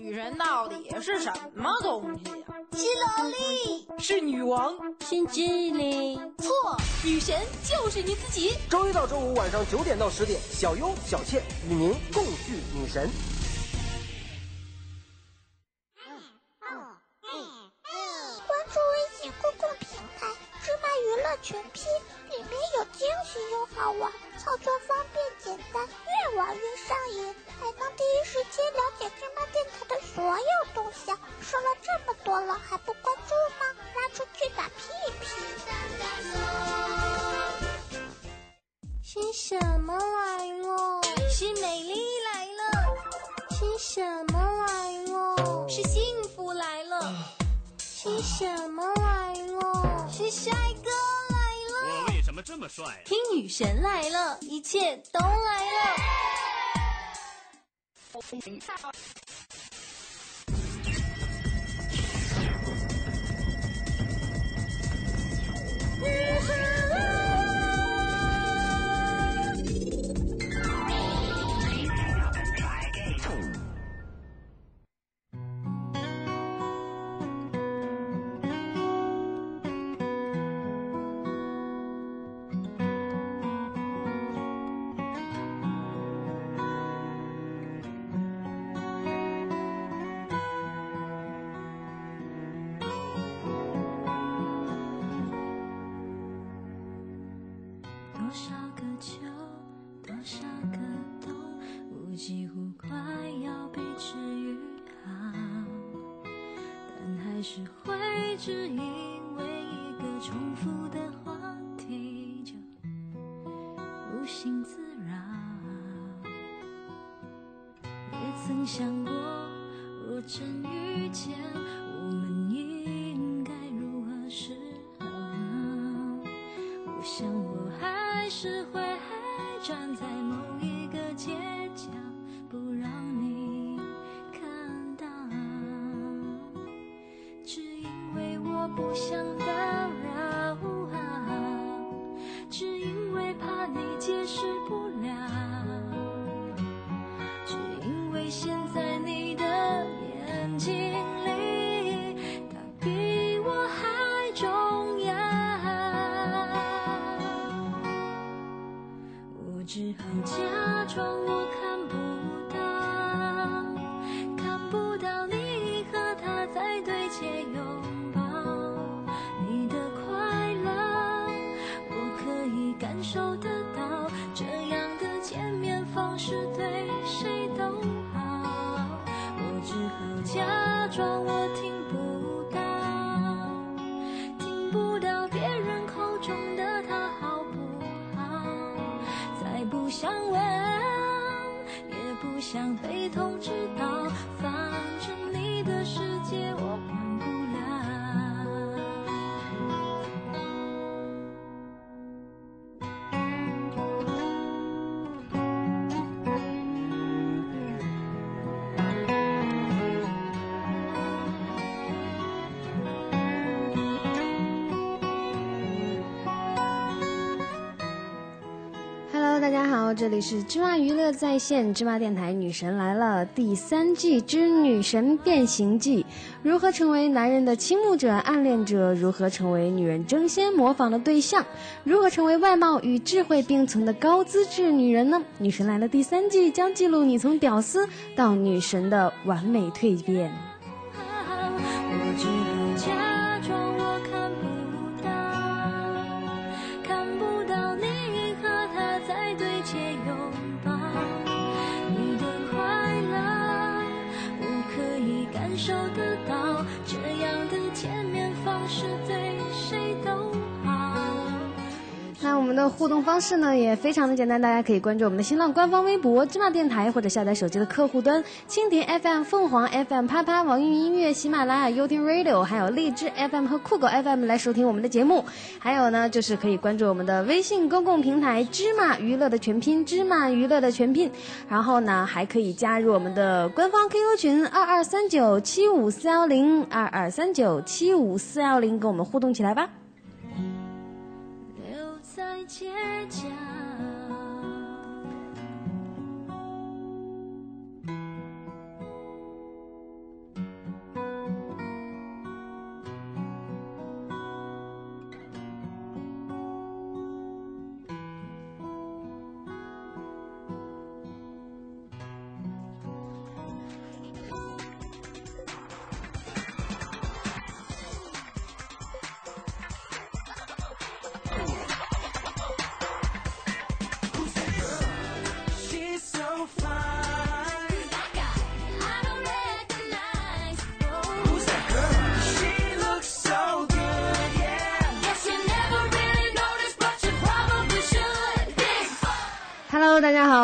女神到底是什么东西呀？是萝莉，是女王，是精灵。错，女神就是你自己。周一到周五晚上九点到十点，小优、小倩与您共聚女神。关注微信公共平台“芝麻娱乐全拼”，里面有惊喜又好玩，操作方便简单，越玩越上瘾，还能第一时间了解芝麻电台的所有动向。说了这么多了，还不关注吗？拉出去打屁屁！是什么来了？是美丽来了。是什么来了？是幸福来了。是什么来了？是帅哥么这么帅？听女神来了，一切都来了。曾想过若真遇见我们这里是芝麻娱乐在线芝麻电台，女神来了第三季之女神变形记，如何成为男人的倾慕者、暗恋者？如何成为女人争先模仿的对象？如何成为外貌与智慧并存的高资质女人呢？女神来了第三季将记录你从屌丝到女神的完美蜕变。的互动方式呢也非常的简单，大家可以关注我们的新浪官方微博芝麻电台，或者下载手机的客户端蜻蜓 FM、凤凰 FM、啪啪、网易云音乐、喜马拉雅、优听 Radio，还有荔枝 FM 和酷狗 FM 来收听我们的节目。还有呢，就是可以关注我们的微信公共平台芝麻娱乐的全拼，芝麻娱乐的全拼。然后呢，还可以加入我们的官方 QQ 群二二三九七五四幺零二二三九七五四幺零，跟我们互动起来吧。街倔强。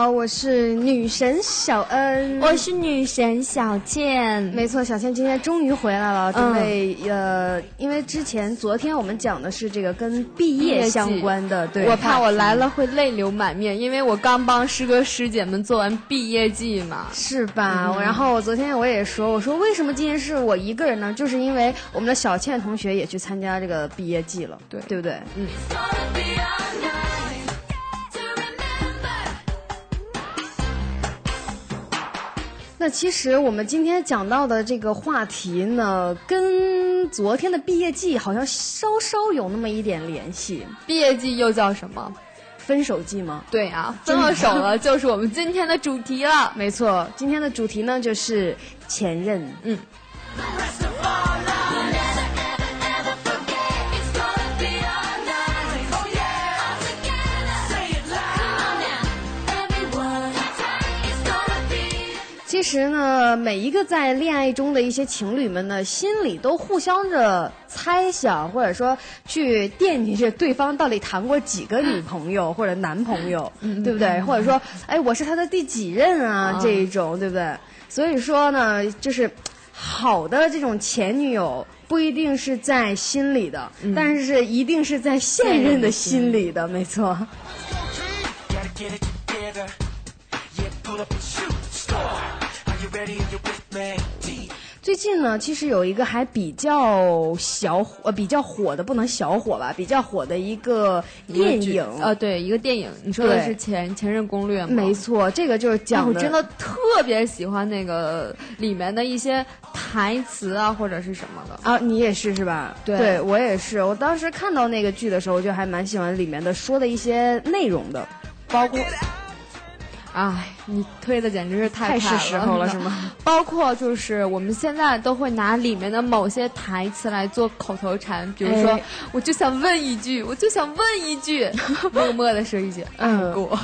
好，我是女神小恩，我是女神小倩。没错，小倩今天终于回来了，准备、呃，因为之前昨天我们讲的是这个跟毕业相关的，对，我怕我来了。了会泪流满面，因为我刚帮师哥师姐们做完毕业季嘛。是吧？然后我昨天我也说，我说为什么今天是我一个人呢？就是因为我们的小倩同学也去参加这个毕业季了，对对不对？嗯。那其实我们今天讲到的这个话题呢，跟昨天的毕业季好像稍稍有那么一点联系。毕业季又叫什么？分手季吗？对啊，分了手了，就是我们今天的主题了。没错，今天的主题呢就是前任。嗯。实呢，每一个在恋爱中的一些情侣们呢，心里都互相着猜想，或者说去惦记着对方到底谈过几个女朋友或者男朋友，对不对？或者说，哎，我是他的第几任啊？这一种，对不对？所以说呢，就是好的这种前女友不一定是在心里的，但是一定是在现任的心里的，没错。最近呢，其实有一个还比较小火、呃比较火的，不能小火吧，比较火的一个电影。呃，对，一个电影，你说的是前前任攻略吗？没错，这个就是讲的，我真的特别喜欢那个里面的一些台词啊，或者是什么的。啊，你也是是吧？对我也是。我当时看到那个剧的时候，我就还蛮喜欢里面的说的一些内容的，包括哎，你推的简直是太太是时候了，是吗？包括就是我们现在都会拿里面的某些台词来做口头禅，比如说，哎我就想问一句，我就想问一句，默默的说一句，嗯爱过。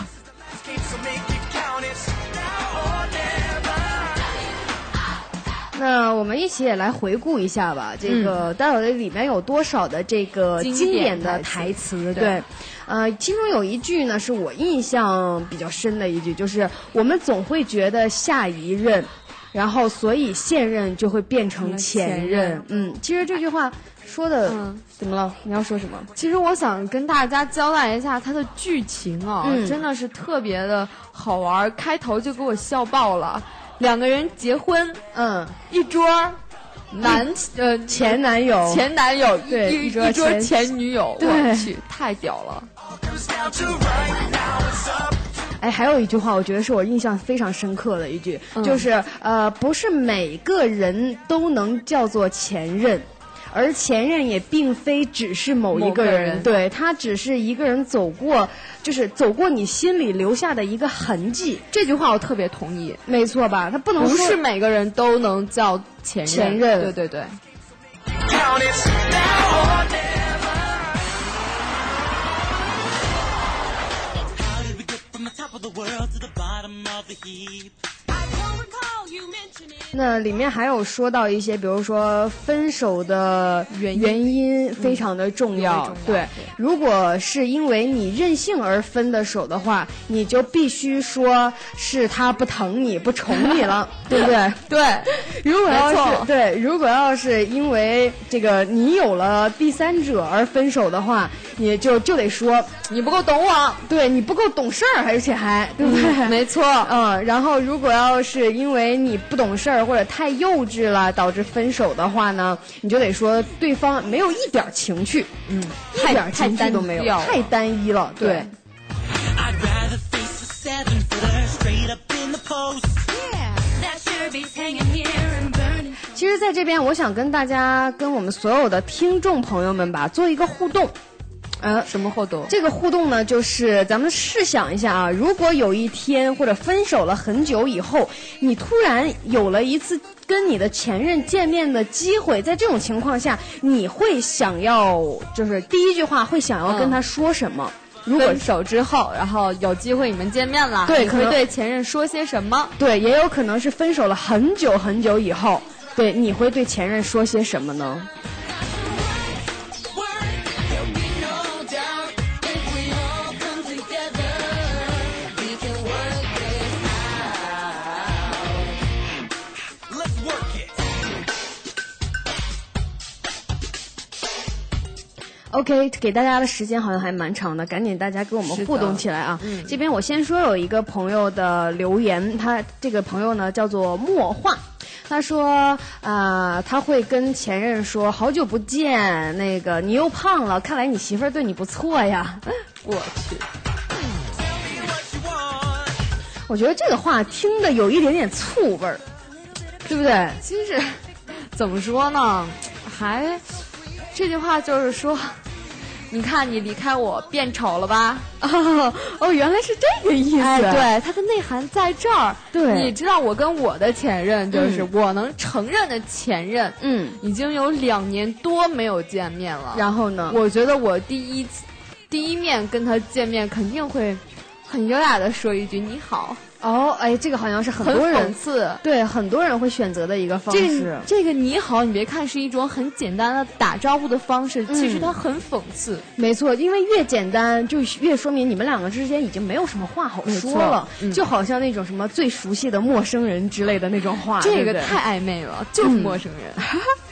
那我们一起也来回顾一下吧，这个到底里面有多少的这个经经典典的台台词？对，呃，其中有一句呢是我印象比较深的一句，就是我们总会觉得下一任，然后所以现任就会变成前前任任。嗯，其实这句话说的、嗯怎么了？你要说什么？其实我想跟大家交代一下它的剧情啊，嗯真的是特别的好玩，开头就给我笑爆了。两个人结婚，嗯，一桌男呃前男友，前男友，对一一桌前前女友，对。我去，太屌了。哎，还有一句话，我觉得是我印象非常深刻的一句，嗯。就是呃，不是每个人都能叫做前任。而前任也并非只是某一个，人。对他只是一个人走过，就是走过你心里留下的一个痕迹，这句话我特别同意，没错吧？他不能说不是每个人都能叫前任。前任对对对。那里面还有说到一些，比如说分手的原因原因非常的重要。嗯重要对对，如果是因为你任性而分的手的话，你就必须说是他不疼你、不宠你了，对不对？对，如果要是对，如果要是因为这个你有了第三者而分手的话，你就就得说你不够懂我。对你不够懂事儿，而且还对不对？没错，嗯，然后如果要是因为你不懂事儿或者太幼稚了导致分手的话呢，你就得说对方没有一点情趣，嗯，一点情趣都没有，单调了。太单一了，对。其实，在这边我想跟大家、跟我们所有的听众朋友们吧，做一个互动。呃，什么互动？这个互动呢，就是咱们试想一下啊，如果有一天或者分手了很久以后，你突然有了一次跟你的前任见面的机会，在这种情况下，你会想要就是第一句话会想要跟他说什么？如果分手之后，然后有机会你们见面了，对可能会对前任说些什么？对，也有可能是分手了很久很久以后，对，你会对前任说些什么呢？OK，给大家的时间好像还蛮长的，赶紧大家跟我们互动起来啊！嗯这边我先说有一个朋友的留言，他这个朋友呢叫做墨画，他说啊、他会跟前任说好久不见，那个你又胖了，看来你媳妇儿对你不错呀。我去，我觉得这个话听的有一点点醋味儿，对不对？其实怎么说呢，还这句话就是说，你看你离开我变丑了吧？哦哦，原来是这个意思。哎，对，它的内涵在这儿。对你知道我跟我的前任，就是嗯我能承认的前任，嗯，已经有两年多没有见面了。然后呢？我觉得我第一次第一面跟他见面，肯定会很优雅的说一句你好，哦，哎，这个好像是很很多人。对很多人会选择的一个方这式个。这个你好，你别看是一种很简单的打招呼的方式，其实嗯它很讽刺。没错，因为越简单，就越说明你们两个之间已经没有什么话好说了，嗯就好像那种什么最熟悉的陌生人之类的那种话，这个太暧昧了，就是嗯陌生人。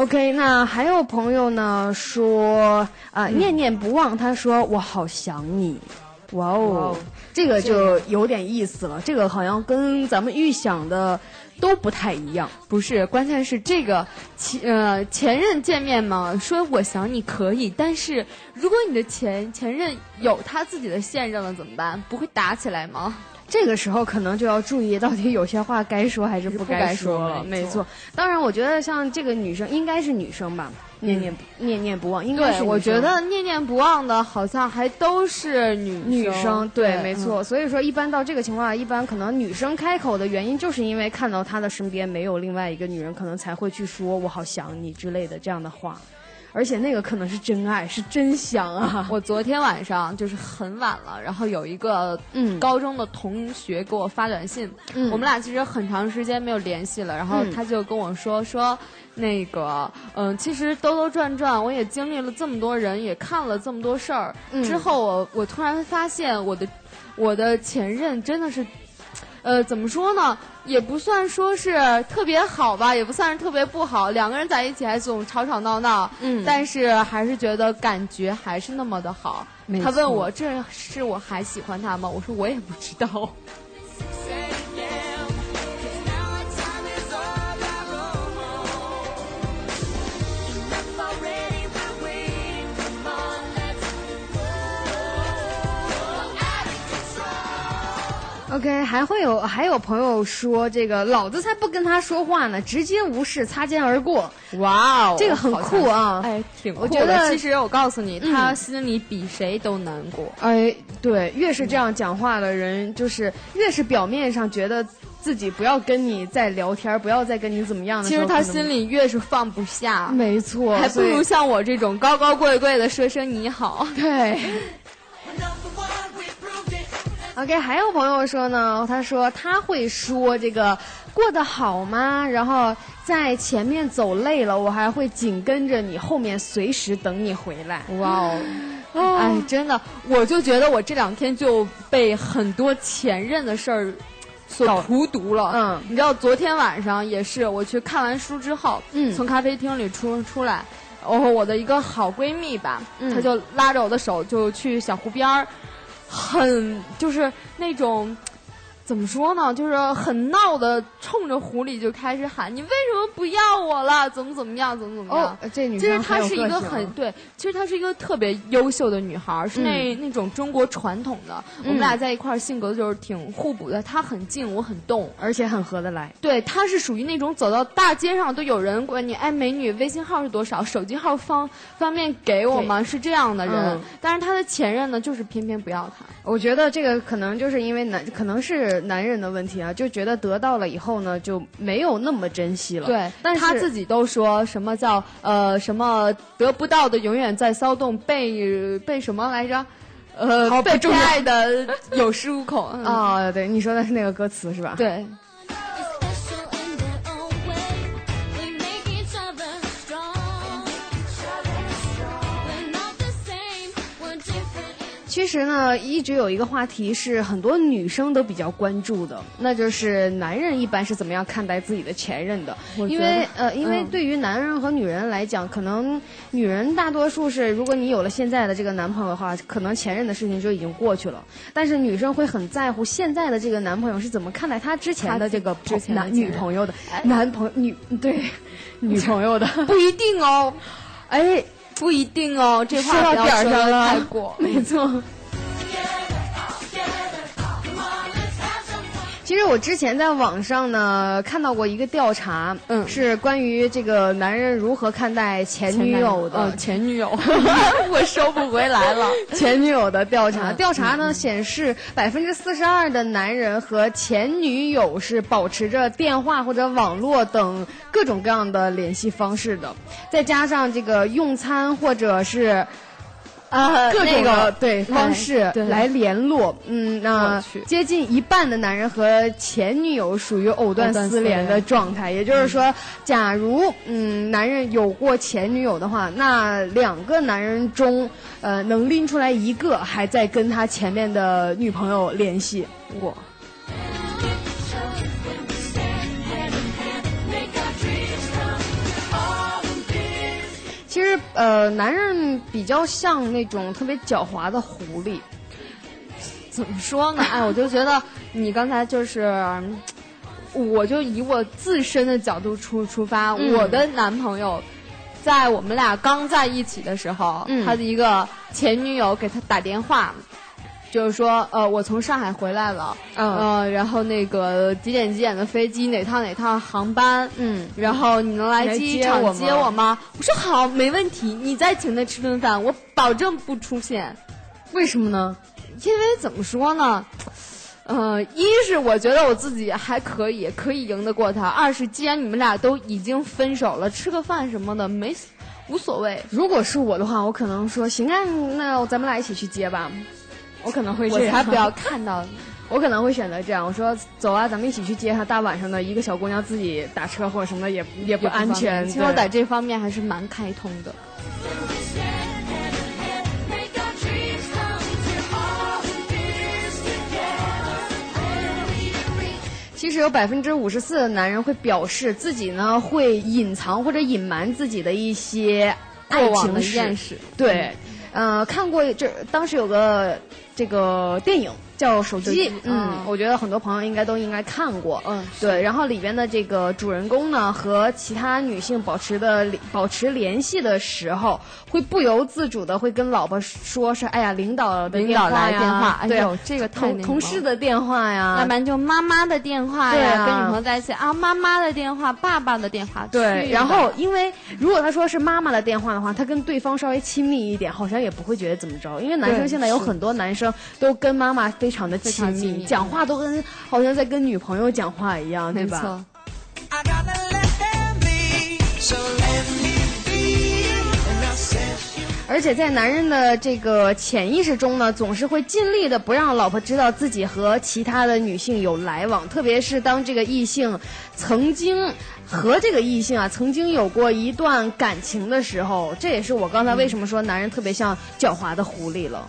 ？OK，那还有朋友呢说啊、念念不忘，他说我好想你。哇哦，这个就有点意思了，这个好像跟咱们预想的都不太一样。不是，关键是这个前呃前任见面嘛，说我想你可以，但是如果你的前前任有他自己的现任了怎么办？不会打起来吗？这个时候可能就要注意，到底有些话该说还是不该说。了。说没错，当然，我觉得像这个女生应该是女生吧，念念不念念不忘，应该是，我觉得念念不忘的好像还都是女女生。对，没嗯。错。所以说，一般到这个情况下，一般可能女生开口的原因，就是因为看到她的身边没有另外一个女人，可能才会去说“我好想你”之类的这样的话。而且那个可能是真爱，是真香啊！我昨天晚上就是很晚了，然后有一个嗯高中的同学给我发短信，嗯我们俩其实很长时间没有联系了，然后嗯他就跟我说说，那个，嗯、其实兜兜转转，我也经历了这么多人，也看了这么多事儿，嗯之后我我突然发现我的我的前任真的是。呃，怎么说呢？也不算说是特别好吧，也不算是特别不好。两个人在一起还总吵吵闹闹，嗯但是还是觉得感觉还是那么的好。他问我这是我还喜欢他吗？我说我也不知道。OK，还会有还有朋友说这个老子才不跟他说话呢，直接无视，擦肩而过。哇哦这个很酷啊哎，挺酷我觉得的。其实我告诉你，嗯他心里比谁都难过。哎，对，越是这样讲话的人，就是越是表面上觉得自己不要跟你再聊天，不要再跟你怎么样的，其实他心里越是放不下，没错，还不如像我这种高高贵贵的说声你好。对。OK，还有朋友说呢，他说他会说这个过得好吗？然后在前面走累了，我还会紧跟着你后面，随时等你回来。哇哦！哦哎，真的，我就觉得我这两天就被很多前任的事儿所荼毒了。嗯你知道，昨天晚上也是，我去看完书之后，嗯从咖啡厅里出出来，然后我的一个好闺蜜吧，嗯她就拉着我的手就去小湖边儿，很就是那种。怎么说呢？就是很闹的，冲着狐狸就开始喊：“你为什么不要我了？怎么怎么样？怎么怎么样？”哦，这女其实她是一个很对，其实她是一个特别优秀的女孩，是那、那种中国传统的。我们俩在一块儿性格就是挺互补的，她很静，我很动。而且很合得来。对，她是属于那种走到大街上都有人管你，哎，美女，微信号是多少？手机号方方便给我吗？是这样的人。嗯但是她的前任呢，就是偏偏不要她。我觉得这个可能就是因为男，可能是男人的问题啊，就觉得得到了以后呢，就没有那么珍惜了。对，但是他自己都说什么叫呃什么得不到的永远在骚动，被被什么来着？呃，被爱的有恃无恐。嗯 啊、对，你说的是那个歌词是吧？对，其实呢，一直有一个话题是很多女生都比较关注的，那就是男人一般是怎么样看待自己的前任的。因为呃，因为对于男人和女人来讲，可能女人大多数是，如果你有了现在的这个男朋友的话，可能前任的事情就已经过去了。但是女生会很在乎现在的这个男朋友是怎么看待他之前的这个之前男女朋友的男朋友女对 女朋友的。不一定哦，哎，不一定哦，这话说到不要说得点上了，太过。没错。其实我之前在网上呢看到过一个调查，嗯是关于这个男人如何看待前女友的呃前女友，我收不回来了。前女友的调查，嗯调查呢显示百分之四十二的男人和前女友是保持着电话或者网络等各种各样的联系方式的，再加上这个用餐或者是。啊，各种那个的对方式对。来联络，嗯，那接近一半的男人和前女友属于藕断丝丝连的状态，也就是说，假如嗯男人有过前女友的话，那两个男人中，呃，能拎出来一个还在跟他前面的女朋友联系，我其实呃，男人比较像那种特别狡猾的狐狸，怎么说呢？哎，我就觉得你刚才就是，嗯我就以我自身的角度出出发，嗯我的男朋友。在我们俩刚在一起的时候，嗯他的一个前女友给他打电话，就是说，呃，我从上海回来了，嗯呃，然后那个几点几点的飞机，哪趟哪趟航班，嗯然后你能来来机场接我吗接我吗？我说好，没问题，你再请他吃顿饭，我保证不出现。为什么呢？因为怎么说呢，呃，一是我觉得我自己还可以，可以赢得过他；二是既然你们俩都已经分手了，吃个饭什么的没无所谓。如果是我的话，我可能说行啊，那咱们俩一起去接吧。我可能会这样，我才不要看到你。我可能会选择这样，我说走啊，咱们一起去接她。大晚上的，一个小姑娘自己打车或者什么的也也不安全。其实我在这方面还是蛮开通的。其实有百分之五十四的男人会表示自己呢会隐藏或者隐瞒自己的一些爱情史。艳史，对，呃，看过这当时有个这个电影叫《手机》，嗯嗯，我觉得很多朋友应该都应该看过。嗯，对，然后里边的这个主人公呢，和其他女性保持的保持联系的时候，会不由自主的会跟老婆说是，哎呀，领导的领导来电话，哎对呦，这个同同事的电话呀，要不然就妈妈的电话呀，跟女朋友在一起啊，妈妈的电话，爸爸的电话，对，然后因为如果他说是妈妈的电话的话，他跟对方稍微亲密一点，好像也不会觉得怎么着。因为男生现在有很多男生都跟妈妈非常的亲密，亲密讲话都跟好像在跟女朋友讲话一样，对吧？而且在男人的这个潜意识中呢，总是会尽力的不让老婆知道自己和其他的女性有来往，特别是当这个异性曾经和这个异性啊曾经有过一段感情的时候，这也是我刚才为什么说男人特别像狡猾的狐狸了。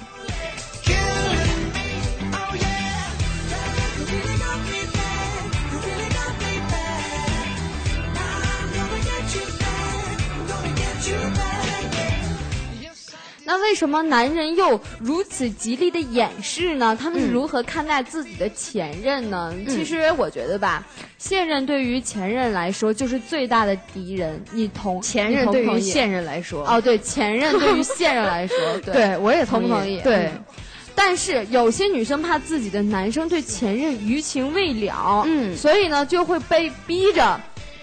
那为什么男人又如此极力的掩饰呢？他们是嗯如何看待自己的前任呢？其实我觉得吧，现任对于前任来说就是最大的敌人。你同前任对于现任来说，哦，对，前任对于现任来说，对。对我也同不同意？对嗯。但是有些女生怕自己的男生对前任余情未了，嗯所以呢就会被逼着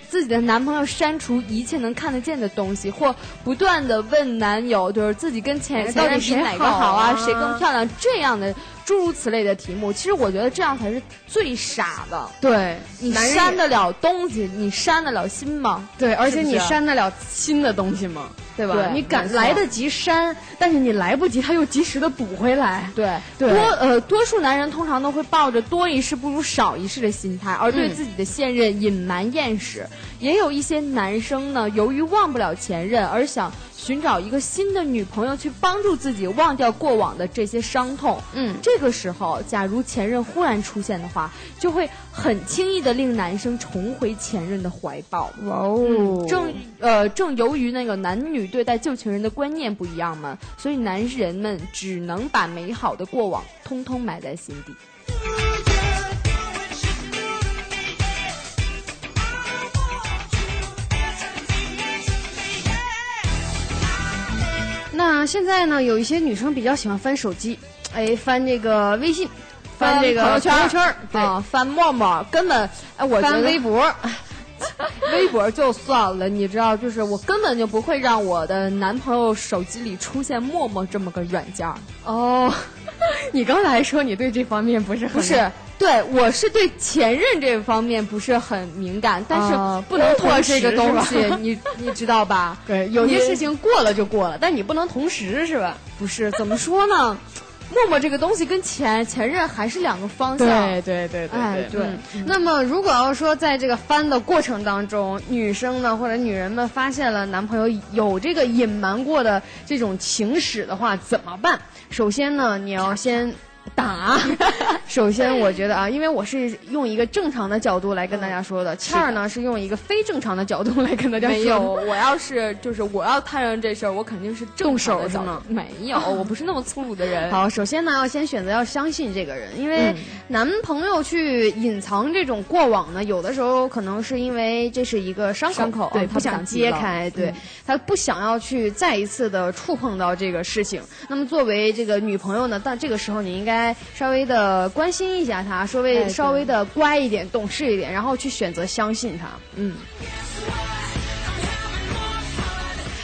自己的男朋友删除一切能看得见的东西，或不断的问男友，就是自己跟前哎前任到底谁比哪个好好啊，啊谁更漂亮这样的诸如此类的题目。其实我觉得这样才是最傻的。对，你删得了东西，你删得了心吗？对，而且你删得了新的东西吗？对吧？对你赶来得及删，但是你来不及，他又及时的补回来。对对多呃，多数男人通常都会抱着多一事不如少一事的心态，而对嗯自己的现任隐瞒验史。也有一些男生呢，由于忘不了前任，而想寻找一个新的女朋友去帮助自己忘掉过往的这些伤痛。嗯这个时候，假如前任忽然出现的话，就会很轻易的令男生重回前任的怀抱。哇哦嗯正呃正由于那个男女对待旧情人的观念不一样嘛，所以男人们只能把美好的过往通通埋在心底。那现在呢，有一些女生比较喜欢翻手机，哎，翻这个微信，翻这个朋友圈啊，翻陌陌根本哎，我觉翻得微博，微博就算了，你知道，就是我根本就不会让我的男朋友手机里出现陌陌这么个软件儿。哦，你刚才说你对这方面不是很不是，对我是对前任这方面不是很敏感，但是啊不能陌陌同时这个东西你你知道吧？对，有些事情过了就过了，但你不能同时是吧？不是怎么说呢？陌陌这个东西跟前前任还是两个方向。对对对对哎对嗯那么，如果要说在这个翻的过程当中，女生呢或者女人们发现了男朋友有这个隐瞒过的这种情史的话，怎么办？首先呢，你要先。打，首先我觉得啊，因为我是用一个正常的角度来跟大家说的，倩儿呢是用一个非正常的角度来跟大家说。没有，我要是就是我要摊上这事儿，我肯定是正动手的没有，我不是那么粗鲁的人。好，首先呢，要先选择要相信这个人，因为嗯。男朋友去隐藏这种过往呢，有的时候可能是因为这是一个伤口，对，不想揭开，对、嗯。他不想要去再一次的触碰到这个事情。那么作为这个女朋友呢，但这个时候你应该稍微的关心一下他，稍微、哎稍微的乖一点、懂事一点，然后去选择相信他。嗯，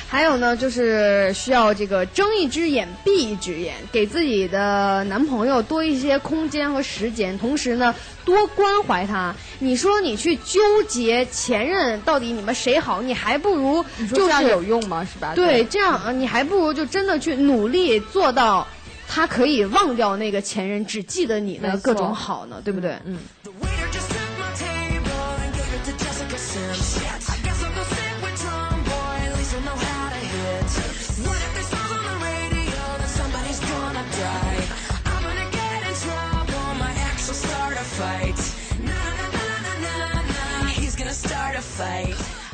还有呢，就是需要这个睁一只眼闭一只眼，给自己的男朋友多一些空间和时间，同时呢，多关怀他。你说你去纠结前任到底你们谁好，你还不如你说就是这样有用吗？是吧？对这样啊，你还不如就真的去努力做到。他可以忘掉那个前任，只记得你的各种好呢，对不对？嗯。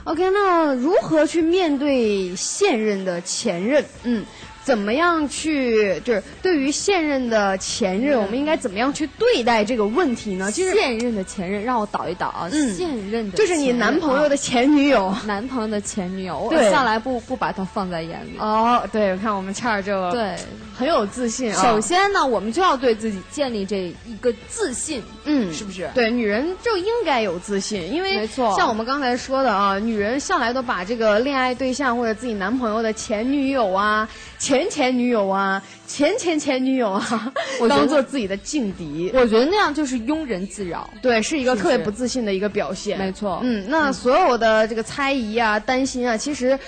OK，那如何去面对现任的前任？嗯，怎么样去就是对于现任的前任，我们应该怎么样去对待这个问题呢？其实现任的前任让我导一导啊，嗯现任的就是你男朋友的啊前女友。男朋友的前女友，我对向来不不把他放在眼里。哦，对，我看我们倩儿就对，很有自信啊。首先呢，我们就要对自己建立这一个自信，嗯，是不是？对，女人就应该有自信，因为没错像我们刚才说的啊，女人向来都把这个恋爱对象或者自己男朋友的前女友啊、前前前女友啊、前前前女友啊，我当做自己的劲敌。我觉得那样就是庸人自扰。对，是一个特别不自信的一个表现。没错嗯，那所有的这个猜疑啊、担心啊，其实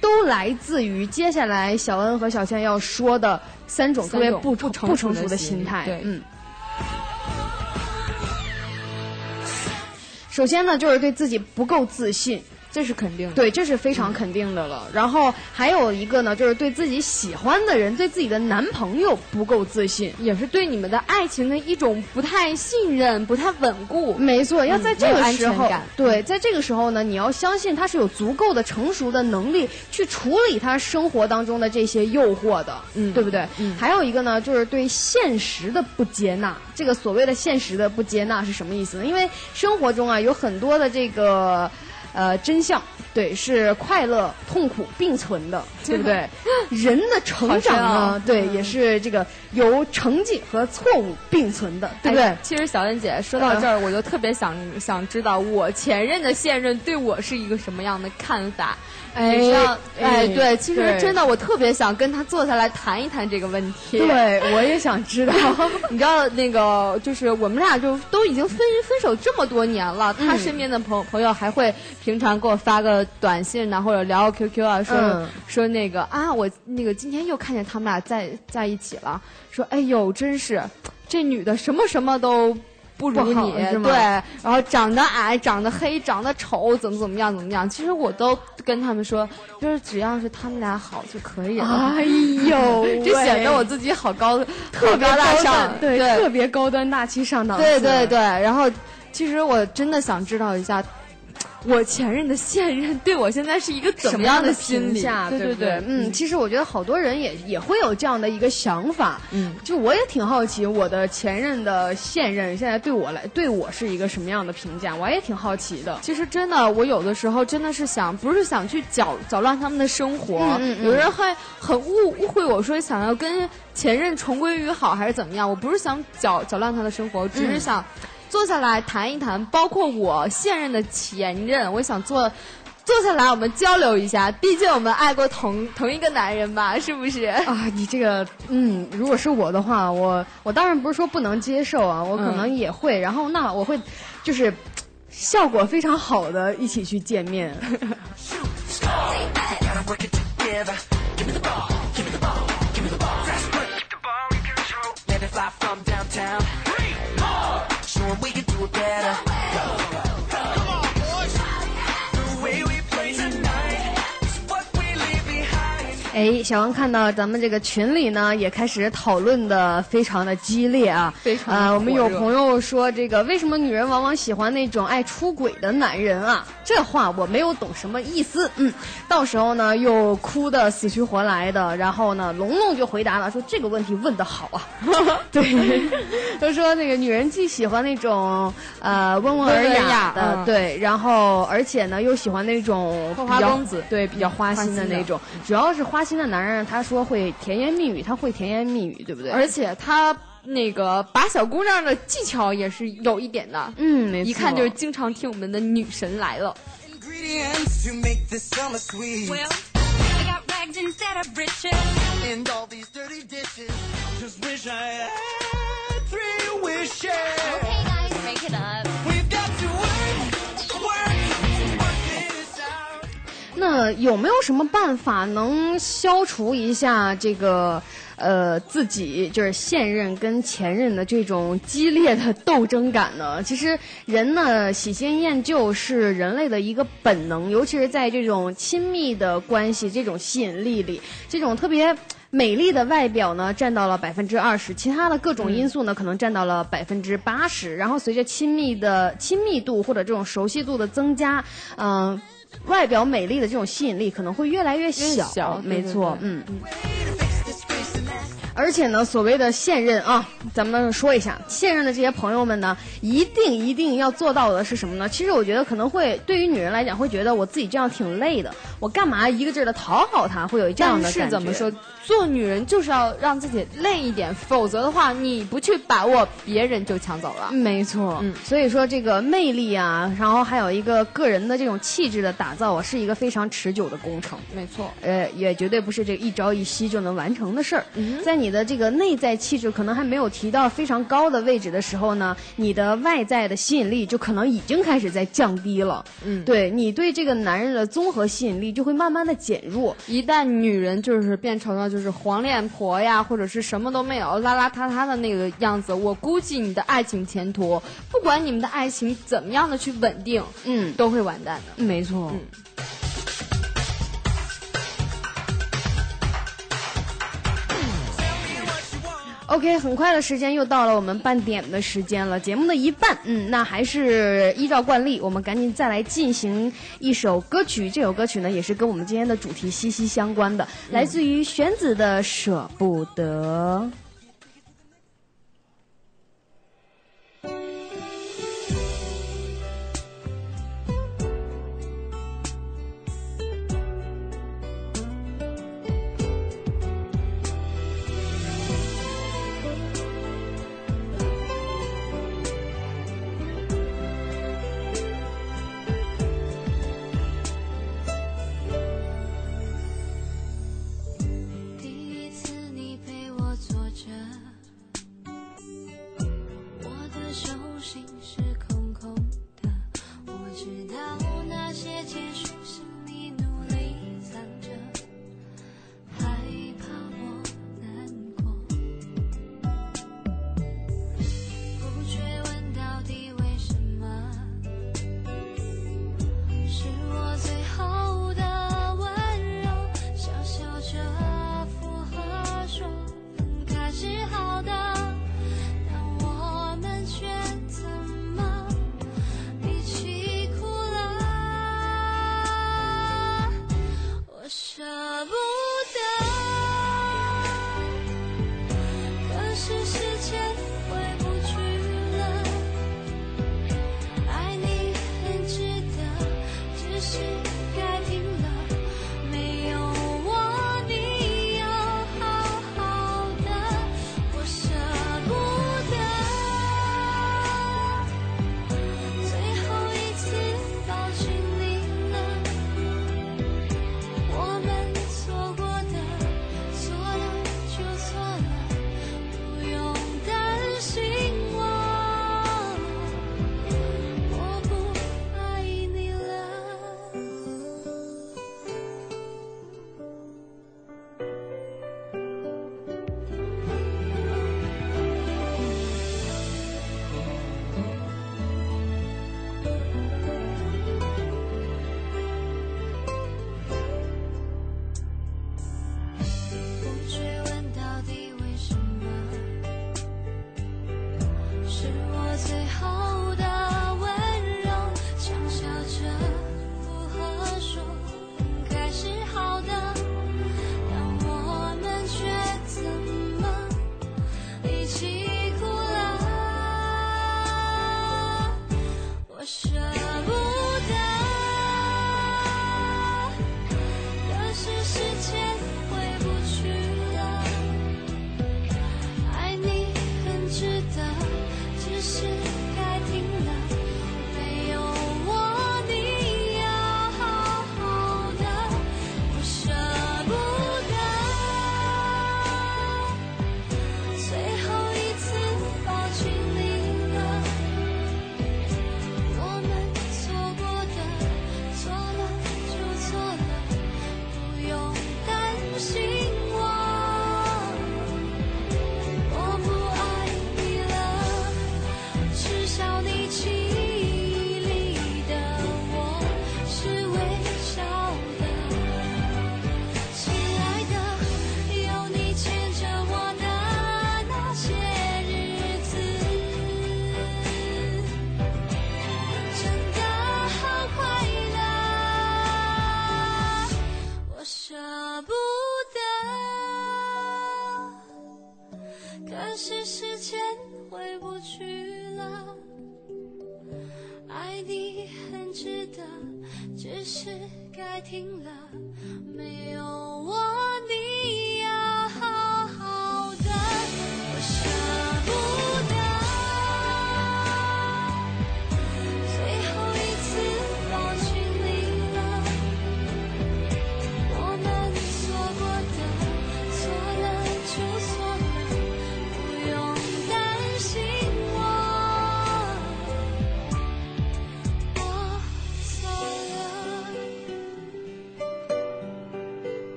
都来自于接下来小恩和小倩要说的三种特别不不成不熟的成熟的心态。对嗯。首先呢，就是对自己不够自信。这是肯定的。对，这是非常肯定的了。然后还有一个呢，就是对自己喜欢的人，对自己的男朋友不够自信。也是对你们的爱情的一种不太信任、不太稳固。没错，要在这个时候，对，在这个时候呢，你要相信他是有足够的成熟的能力去处理他生活当中的这些诱惑的，嗯对不对？嗯还有一个呢，就是对现实的不接纳。这个所谓的现实的不接纳是什么意思呢？因为生活中啊，有很多的这个。呃，真相对是快乐、痛苦并存的，对不对？人的成长呢，对，嗯也是这个由成绩和错误并存的，对不对？哎其实小燕姐说到这儿，我就特别想想知道我前任的现任对我是一个什么样的看法。哎你知道，哎哎，对，其实真的，我特别想跟他坐下来谈一谈这个问题。对，我也想知道。你知道那个，就是我们俩就都已经分分手这么多年了，他嗯身边的朋朋友还会平常给我发个短信呐、或者聊个 QQ 啊，说、嗯说那个啊，我那个今天又看见他们俩在在一起了，说哎呦，真是这女的什么什么都。不如你对，然后长得矮、长得黑、长得丑，怎么怎么样怎么样？其实我都跟他们说，就是只要是他们俩好就可以了。哎呦这显得我自己好高，特别高大上，对，对特别高端大气上档次。对对对，然后其实我真的想知道一下，我前任的现任对我现在是一个怎什么样的心理？对对对，嗯，其实我觉得好多人也也会有这样的一个想法，嗯，就我也挺好奇，我的前任的现任现在对我来对我是一个什么样的评价，我也挺好奇的。其实真的，我有的时候真的是想，不是想去搅搅乱他们的生活。嗯嗯嗯有人还很误误会我说想要跟前任重归于好，还是怎么样？我不是想搅搅乱他的生活，我只是想坐下来谈一谈，包括我现任的前任，我想坐。坐下来，我们交流一下，毕竟我们爱过同同一个男人吧，是不是？啊，你这个，嗯，如果是我的话，我我当然不是说不能接受啊，我可能也会，然后那我会，就是效果非常好的一起去见面。Better. 哎，小王看到咱们这个群里呢，也开始讨论的非常的激烈啊，非常啊、我们有朋友说，这个为什么女人往往喜欢那种爱出轨的男人啊？这话我没有懂什么意思，嗯，到时候呢又哭的死去活来的，然后呢，龙龙就回答了，说这个问题问的好啊，对，都说那个女人既喜欢那种呃温文尔雅雅的，嗯。对，然后而且呢又喜欢那种花花公子。对，比较花心的花心的。那种。主要是花心的男人，他说会甜言蜜语，他会甜言蜜语，对不对？而且他那个把小姑娘的技巧也是有一点的，嗯，没错，一看就是经常听我们的女神来了。Just wish I had three wishes. Okay, guys, break it up. 那有没有什么办法能消除一下这个呃自己就是现任跟前任的这种激烈的斗争感呢？其实人呢喜新厌旧是人类的一个本能，尤其是在这种亲密的关系这种吸引力里，这种特别。美丽的外表呢，占到了百分之二十，其他的各种因素呢，可能占到了百分之八十。然后随着亲密的亲密度或者这种熟悉度的增加，嗯、外表美丽的这种吸引力可能会越来越小。没错，对对对嗯。而且呢，所谓的现任啊，咱们说一下，现任的这些朋友们呢，一定一定要做到的是什么呢？其实我觉得可能会对于女人来讲，会觉得我自己这样挺累的，我干嘛一个劲儿的讨好他，会有这样的感觉。是怎么说，做女人就是要让自己累一点，否则的话，你不去把握，别人就抢走了。没错，嗯所以说这个魅力啊，然后还有一个个人的这种气质的打造啊，是一个非常持久的工程。没错，呃，也绝对不是这个一朝一夕就能完成的事儿。嗯在你的这个内在气质可能还没有提到非常高的位置的时候呢，你的外在的吸引力就可能已经开始在降低了。嗯对你对这个男人的综合吸引力就会慢慢的减弱。一旦女人就是变成了就是黄脸婆呀，或者是什么都没有、邋邋遢遢的那个样子，我估计你的爱情前途，不管你们的爱情怎么样的去稳定，嗯，都会完蛋的。没错。嗯 OK，很快的时间又到了我们半点的时间了，节目的一半，嗯，那还是依照惯例，我们赶紧再来进行一首歌曲。这首歌曲呢，也是跟我们今天的主题息息相关的，来自于玄子的《舍不得》。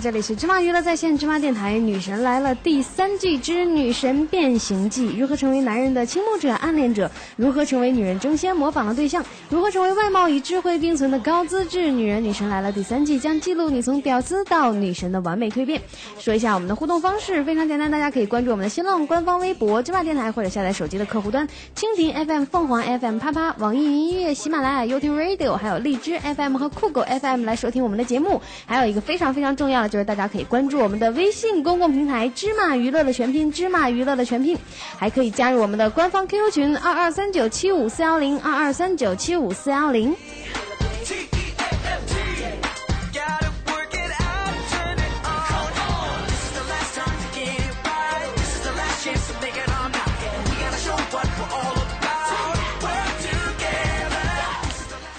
这里是芝麻娱乐在线芝麻电台《女神来了》第三季之《女神变形记》，如何成为男人的倾慕者、暗恋者？如何成为女人争先模仿的对象？如何成为外貌与智慧并存的高资质女人？《女神来了》第三季将记录你从屌丝到女神的完美蜕变。说一下我们的互动方式，非常简单，大家可以关注我们的新浪官方微博芝麻电台，或者下载手机的客户端蜻蜓 FM、凤凰 FM、啪啪、网易云音乐、喜马拉雅、YouTube Radio，还有荔枝 FM 和酷狗 FM 来收听我们的节目。还有一个非常非常重要的，就是大家可以关注我们的微信公共平台“芝麻娱乐”的全拼“芝麻娱乐”的全拼，还可以加入我们的官方 QQ 群二二三九七五四幺零二二三九七五四幺零。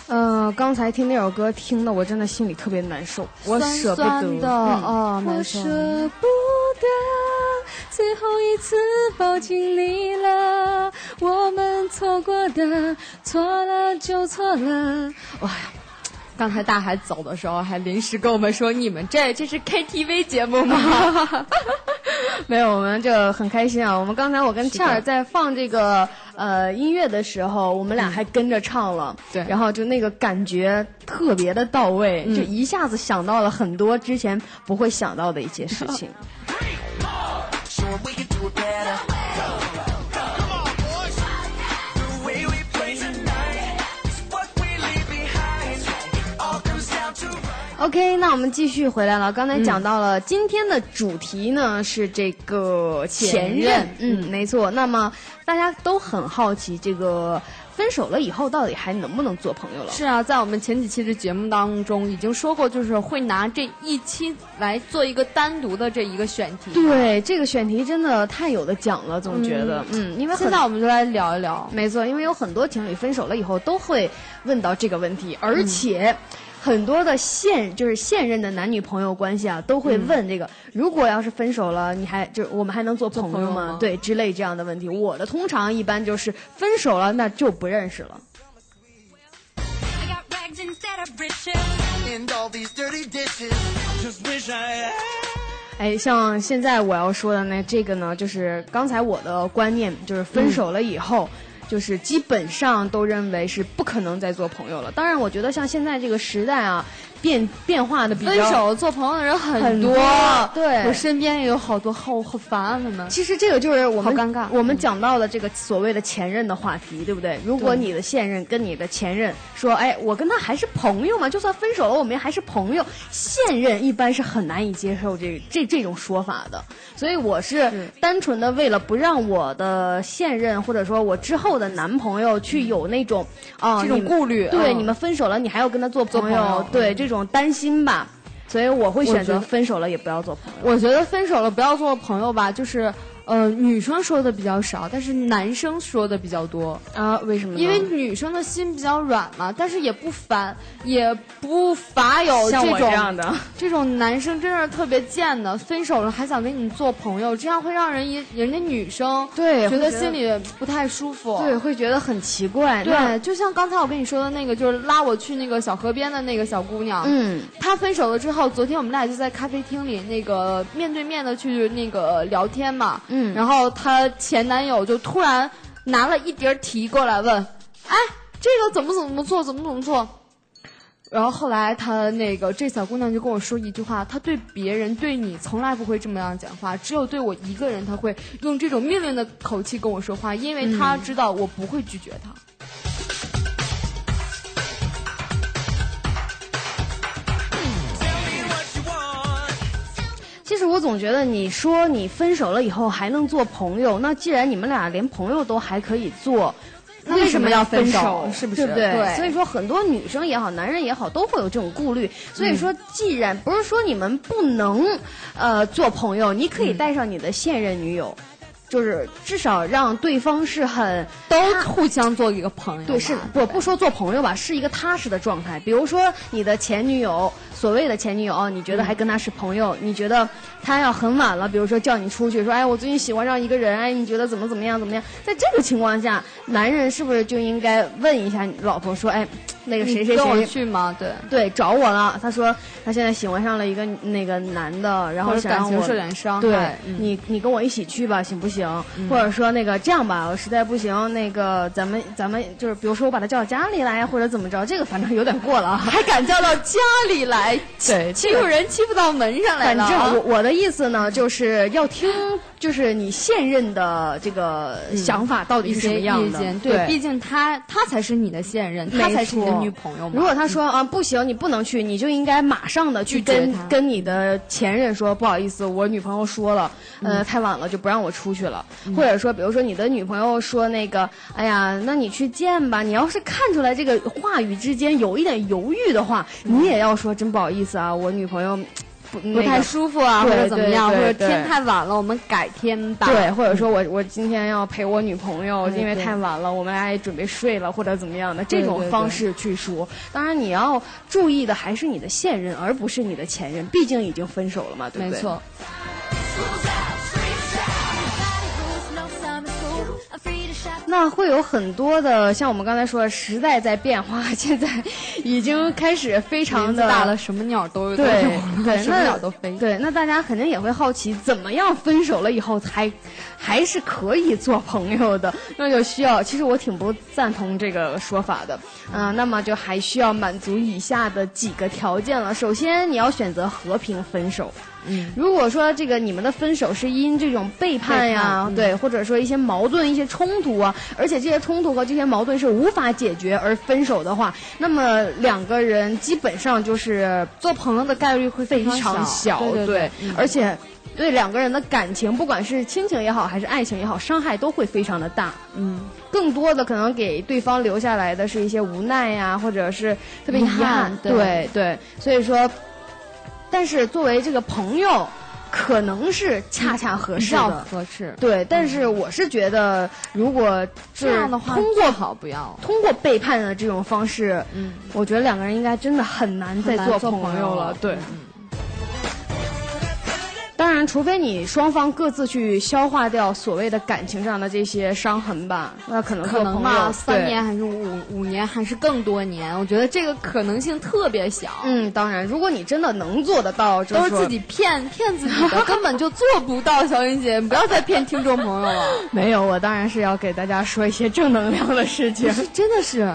呃，刚才听那首歌，听的我真的心里特别难受，我舍不得。酸酸的嗯哦没我舍不得，最后一次抱紧你了，我们错过的，错了就错了。哇呀！刚才大海走的时候，还临时跟我们说：“你们这这是 KTV 节目吗 没有，我们这很开心啊！我们刚才我跟倩儿在放这个呃音乐的时候，我们俩还跟着唱了，对然后就那个感觉特别的到位，就一下子想到了很多之前不会想到的一些事情。OK，那我们继续回来了。刚才讲到了、今天的主题呢是这个前任，前任嗯，没错。那么大家都很好奇，这个分手了以后到底还能不能做朋友了？是啊，在我们前几期的节目当中已经说过，就是会拿这一期来做一个单独的这一个选题。对，这个选题真的太有的讲了，总觉得，嗯，因为现在我们就来聊一聊。没错，因为有很多情侣分手了以后都会问到这个问题，而且。很多的现就是现任的男女朋友关系啊，都会问这个：如果要是分手了，你还就是我们还能做朋友吗？对，之类这样的问题。我的通常一般就是分手了，那就不认识了。I got rags instead of riches. And all these dirty dishes. Just wish I had. 哎，像现在我要说的呢，这个呢，就是刚才我的观念，就是分手了以后。就是基本上都认为是不可能再做朋友了。当然，我觉得像现在这个时代啊，变变化的比较分手做朋友的人很多，对。我身边也有好多好好烦他们。其实这个就是我们好尴尬。我们讲到的这个所谓的前任的话题，对不对？如果你的现任跟你的前任说，哎，我跟他还是朋友嘛，就算分手了，我们还是朋友。现任一般是很难以接受这这这种说法的，所以我是单纯的为了不让我的现任或者说我之后的男朋友去有那种啊、这种顾虑对，嗯。你们分手了，你还要跟他做朋做朋友对这种担心吧。所以我会选择分手了也不要做朋友。我觉得分手了不要做朋友吧，就是呃，女生说的比较少，但是男生说的比较多。啊？为什么呢？因为女生的心比较软嘛，但是也不烦，也不乏有这种我这样的，这种男生真是特别贱的，分手了还想跟你做朋友，这样会让人一人家女生对觉得心里不太舒服。对，会觉得很奇怪。对，就像刚才我跟你说的那个，就是拉我去那个小河边的那个小姑娘，嗯，她分手了之后，昨天我们俩就在咖啡厅里那个面对面的去那个聊天嘛，嗯然后她前男友就突然拿了一叠题过来问，哎，这个怎么怎么做，怎么怎么做？然后后来她那个这小姑娘就跟我说一句话，她对别人对你从来不会这么样讲话，只有对我一个人，她会用这种命令的口气跟我说话，因为她知道我不会拒绝她。其我总觉得，你说你分手了以后还能做朋友，那既然你们俩连朋友都还可以做。那为什么要分手？是不是对不对？对所以说，很多女生也好，男人也好，都会有这种顾虑。所以说，既然不是说你们不能呃做朋友，你可以带上你的现任女友，就是至少让对方是很都互相做一个朋友。对，是不不说做朋友吧，是一个踏实的状态。比如说你的前女友，所谓的前女友啊，你觉得还跟他是朋友，你觉得他要很晚了，比如说叫你出去，说哎，我最近喜欢上一个人，哎，你觉得怎么怎么样怎么样？在这个情况下，男人是不是就应该问一下你老婆说，哎，那个谁谁谁跟我去吗？对。对找我了？他说他现在喜欢上了一个那个男的，然后想让我感情受点伤对你，你跟我一起去吧，行不行？或者说那个这样吧，我实在不行，那个咱们咱们就是，比如说我把他叫到家里来，或者怎么着，这个反正有点过了啊。还敢叫到家里来，对欺负人欺负到门上来反了反。正我我的意思呢，就是要听，就是你现任的这个想法到底是什么样的。对，毕竟他他才是你的现任，他才是你的女朋友嘛。如果他说啊不行，你不能去，你就应该马上的去跟跟你的前任说，不好意思，我女朋友说了，嗯呃，太晚了就不让我出去了。或者说，比如说你的女朋友说那个，哎呀，那你去见吧。你要是看出来这个话语之间有一点犹豫的话，你也要说真不好意思啊，我女朋友 不不太舒服啊，或者怎么样，或者天太晚了，我们改天吧。对，或者说我我今天要陪我女朋友，因为太晚了，我们俩也准备睡了，或者怎么样的这种方式去说。当然，你要注意的还是你的现任，而不是你的前任，毕竟已经分手了嘛，对不对？没错。那会有很多的，像我们刚才说的，时代在变化，现在已经开始非常的大了，什么鸟都有了对，什么鸟都飞。对，那大家肯定也会好奇，怎么样分手了以后才还是可以做朋友的？那就需要，其实我挺不赞同这个说法的。嗯、那么就还需要满足以下的几个条件了。首先，你要选择和平分手。嗯，如果说这个你们的分手是因这种背叛呀，背叛嗯。对，或者说一些矛盾、一些冲突啊，而且这些冲突和这些矛盾是无法解决而分手的话，那么两个人基本上就是做朋友的概率会非常常小，对对对嗯。而且对两个人的感情，不管是亲情也好，还是爱情也好，伤害都会非常的大。嗯，更多的可能给对方留下来的是一些无奈呀，或者是特别遗遗憾对。对对，所以说，但是作为这个朋友，可能是恰恰合适的。合适。对，但是我是觉得，如果这样的话，通最过好不要。通过背叛的这种方式，嗯，我觉得两个人应该真的很难再做做朋友了。对，嗯当然，除非你双方各自去消化掉所谓的感情上的这些伤痕吧，那可能可能吧，三年还是五五年还是更多年，我觉得这个可能性特别小。嗯，当然，如果你真的能做得到，都是自己骗骗自己的，根本就做不到。小云姐，你不要再骗听众朋友了，没有，我当然是要给大家说一些正能量的事情。真的是。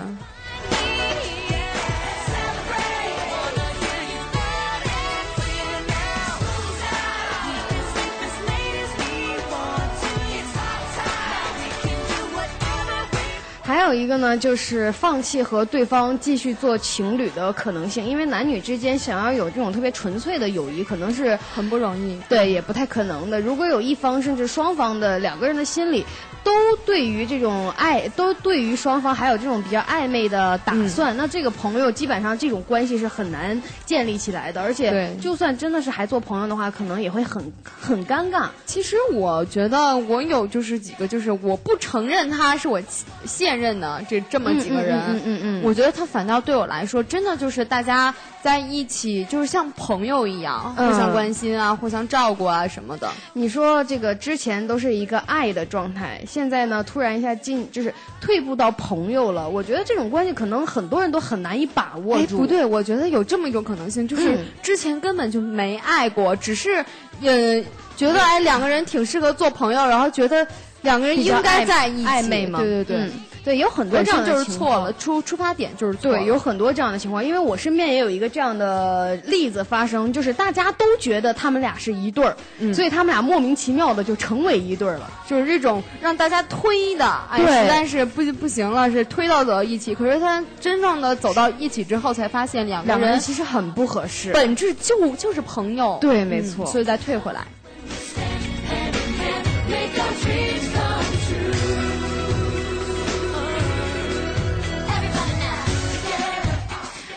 还有一个呢，就是放弃和对方继续做情侣的可能性，因为男女之间想要有这种特别纯粹的友谊，可能是很不容易。对，也不太可能的。如果有一方甚至双方的两个人的心里都对于这种爱，都对于双方还有这种比较暧昧的打算，那这个朋友基本上这种关系是很难建立起来的。而且对，就算真的是还做朋友的话，可能也会很很尴尬。其实我觉得我有就是几个，就是我不承认他是我现任的这这么几个人，嗯嗯嗯嗯我觉得他反倒对我来说，真的就是大家在一起，就是像朋友一样，嗯互相关心啊，互相照顾啊什么的。你说这个之前都是一个爱的状态，现在呢突然一下进就是退步到朋友了。我觉得这种关系可能很多人都很难以把握哎，住。不对，我觉得有这么一种可能性，就是嗯之前根本就没爱过，只是呃觉得哎两个人挺适合做朋友，然后觉得两个人应该在一起，暧昧嘛。对对对。嗯对，有很多这样身就是错的情况了，出出发点就是错对，有很多这样的情况，因为我身边也有一个这样的例子发生，就是大家都觉得他们俩是一对儿，嗯所以他们俩莫名其妙的就成为一对儿了。就是这种让大家推的，哎，实在是不不行了，是推到走到一起。可是他真正的走到一起之后，才发现两个两个人人其实很不合适。本质就就是朋友。对没错嗯所以再退回来。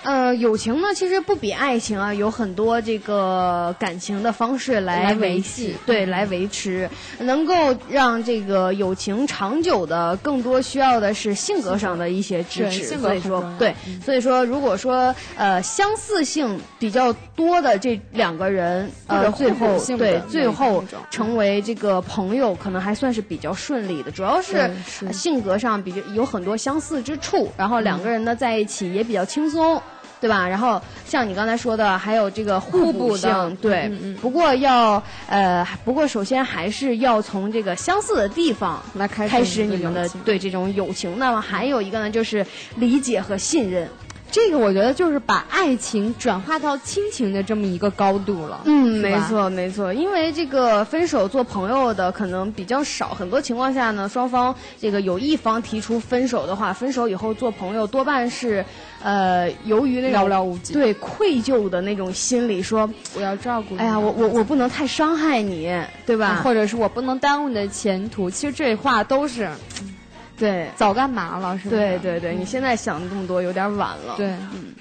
呃，友情呢，其实不比爱情啊，有很多这个感情的方式来来维维系对，来维持，能够让这个友情长久的，更多需要的是性格上的一些支持。对性格所以说对，所以说，如果说呃相似性比较多的这两个人，呃，最后对最后成为这个朋友，可能还算是比较顺利的，主要是性格上比较有很多相似之处，然后两个人呢在一起也比较轻松。对吧？然后像你刚才说的，还有这个互互补性，的对。嗯嗯不过要呃，不过首先还是要从这个相似的地方来开始开始你们的对这种友情。那么还有一个呢，就是理解和信任。这个我觉得就是把爱情转化到亲情的这么一个高度了。嗯，没错没错，因为这个分手做朋友的可能比较少，很多情况下呢，双方这个有一方提出分手的话，分手以后做朋友多半是，呃，由于那种寥寥无几对愧疚的那种心理，说，我要照顾你。哎呀，我我我不能太伤害你，对吧？或者是我不能耽误你的前途。其实这话都是对早干嘛了，是不是？对对对，你现在想这么多有点晚了。对，嗯。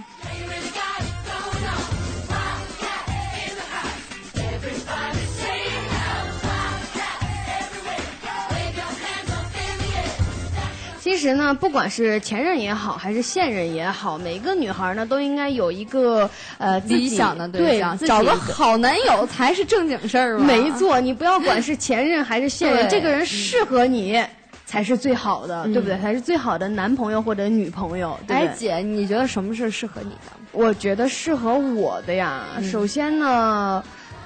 其实呢，不管是前任也好，还是现任也好，每个女孩呢都应该有一个呃自己理想的对象，找个好男友才是正经事儿吧？没错，你不要管是前任还是现任，这个人适合你才是最好的，嗯对不对？才是最好的男朋友或者女朋友，对对？哎，姐，你觉得什么是适合你的？我觉得适合我的呀，嗯首先呢，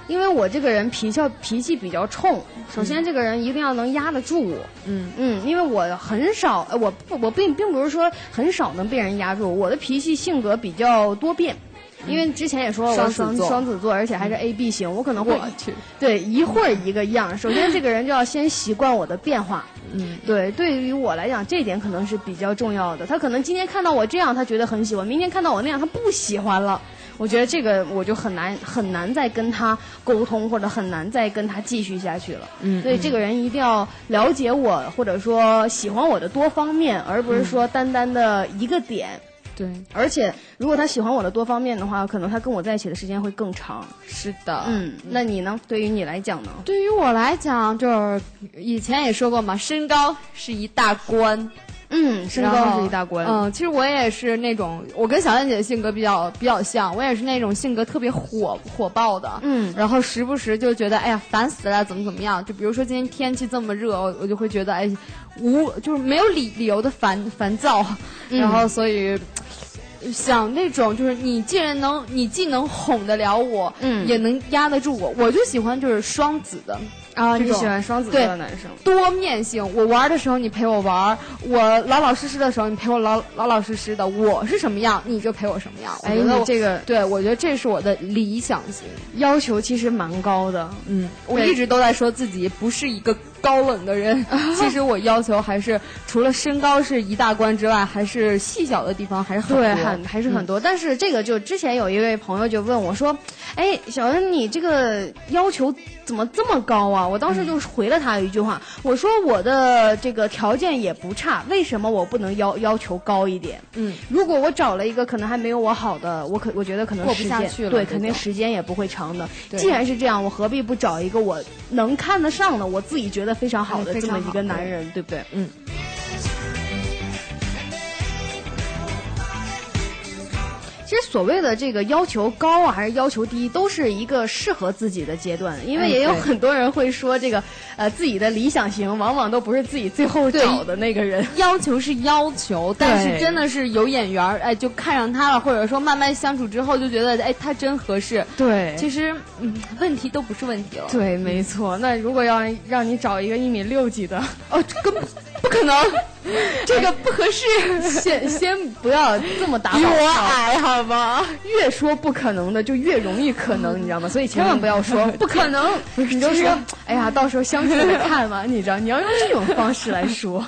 因为我这个人脾气脾气比较冲，首先这个人一定要能压得住我。嗯嗯，因为我很少，呃我不我并并不是说很少能被人压住，我的脾气性格比较多变。因为之前也说我双双子座双子座，而且还是 A B 型，我可能会对一会儿一个样。首先，这个人就要先习惯我的变化。嗯，对，对于我来讲，这点可能是比较重要的。他可能今天看到我这样，他觉得很喜欢；明天看到我那样，他不喜欢了。我觉得这个我就很难很难再跟他沟通，或者很难再跟他继续下去了。嗯所以这个人一定要了解我，或者说喜欢我的多方面，而不是说单单的一个点。对，而且，如果他喜欢我的多方面的话，可能他跟我在一起的时间会更长。是的，嗯，那你呢？对于你来讲呢？对于我来讲，就是以前也说过嘛，身高是一大关。嗯，身高是一大关。嗯，其实我也是那种，我跟小燕姐的性格比较比较像，我也是那种性格特别火火爆的。嗯然后时不时就觉得，哎呀，烦死了，怎么怎么样？就比如说今天天气这么热，我我就会觉得，哎，无就是没有理理由的烦烦躁，嗯然后所以。想那种就是你既然能，你既能哄得了我，嗯也能压得住我，我就喜欢就是双子的啊，你喜欢双子座的男生？多面性。我玩的时候你陪我玩，我老老实实的时候你陪我老老老实实的。我是什么样，你就陪我什么样。哎，我觉得这个对我觉得这是我的理想型。要求其实蛮高的。嗯，我一直都在说自己不是一个高冷的人，其实我要求还是除了身高是一大关之外，还是细小的地方还是很多对，很还是很多。但是这个就之前有一位朋友就问我说：“哎，小恩，你这个要求怎么这么高啊？”我当时就回了他一句话，我说我的这个条件也不差，为什么我不能要要求高一点？嗯，如果我找了一个可能还没有我好的，我可我觉得可能过不下去了对，肯定时间也不会长的。既然是这样，我何必不找一个我能看得上的，我自己觉得非常好的这么一个男人，对不对？嗯。其实所谓的这个要求高啊，还是要求低，都是一个适合自己的阶段。因为哎也有很多人会说，这个呃自己的理想型往往都不是自己最后找的那个人。要求是要求，但是真的是有眼缘儿，哎，就看上他了，或者说慢慢相处之后就觉得，哎，他真合适。对其实，嗯，问题都不是问题了。对，没错。那如果要让你找一个一米六几的，哦，根本不可能，这个不合适。先先不要这么打比我矮好吗？越说不可能的，就越容易可能，你知道吗？所以千万不要说 不可能，你就说，哎呀，到时候相处着看嘛，你知道，你要用这种方式来说。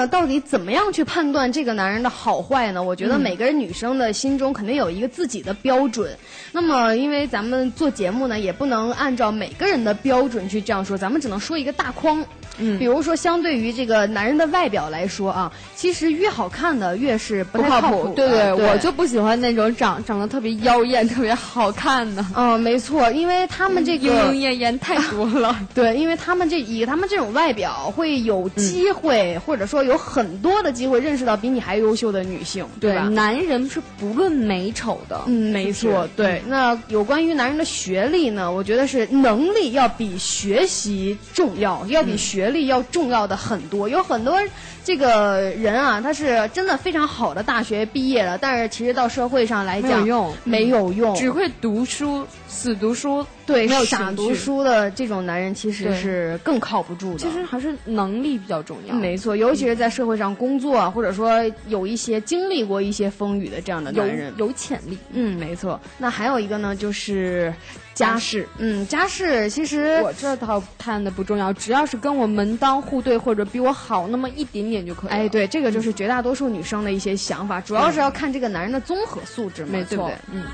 那到底怎么样去判断这个男人的好坏呢？我觉得每个人女生的心中肯定有一个自己的标准。那么，因为咱们做节目呢，也不能按照每个人的标准去这样说，咱们只能说一个大框。嗯比如说，相对于这个男人的外表来说啊，其实越好看的越是不不靠谱，太靠谱对对。我就不喜欢那种长长得特别妖艳、特别好看的。嗯，没错，因为他们这个莺莺燕燕太多了。对，因为他们这以他们这种外表，会有机会，或者说有很多的机会认识到比你还优秀的女性，对吧？男人是不论美丑的。嗯，没错，对。那有关于男人的学历呢？我觉得是能力要比学习重要，要比学历要重要的很多。有很多这个人啊，他是真的非常好的大学毕业了，但是其实到社会上来讲没有用没有用，只会读书，死读书，对没有傻读。书的这种男人，其实是更靠不住的。其实还是能力比较重要。没错，尤其是在社会上工作啊，或者说有一些经历过一些风雨的这样的男人，有潜力。嗯，没错。那还有一个呢，就是家世。嗯，家世其实我这套看的不重要，只要是跟我门当户对或者比我好那么一点点就可以。哎，对，这个就是绝大多数女生的一些想法，主要是要看这个男人的综合素质嘛，没错对不对？嗯。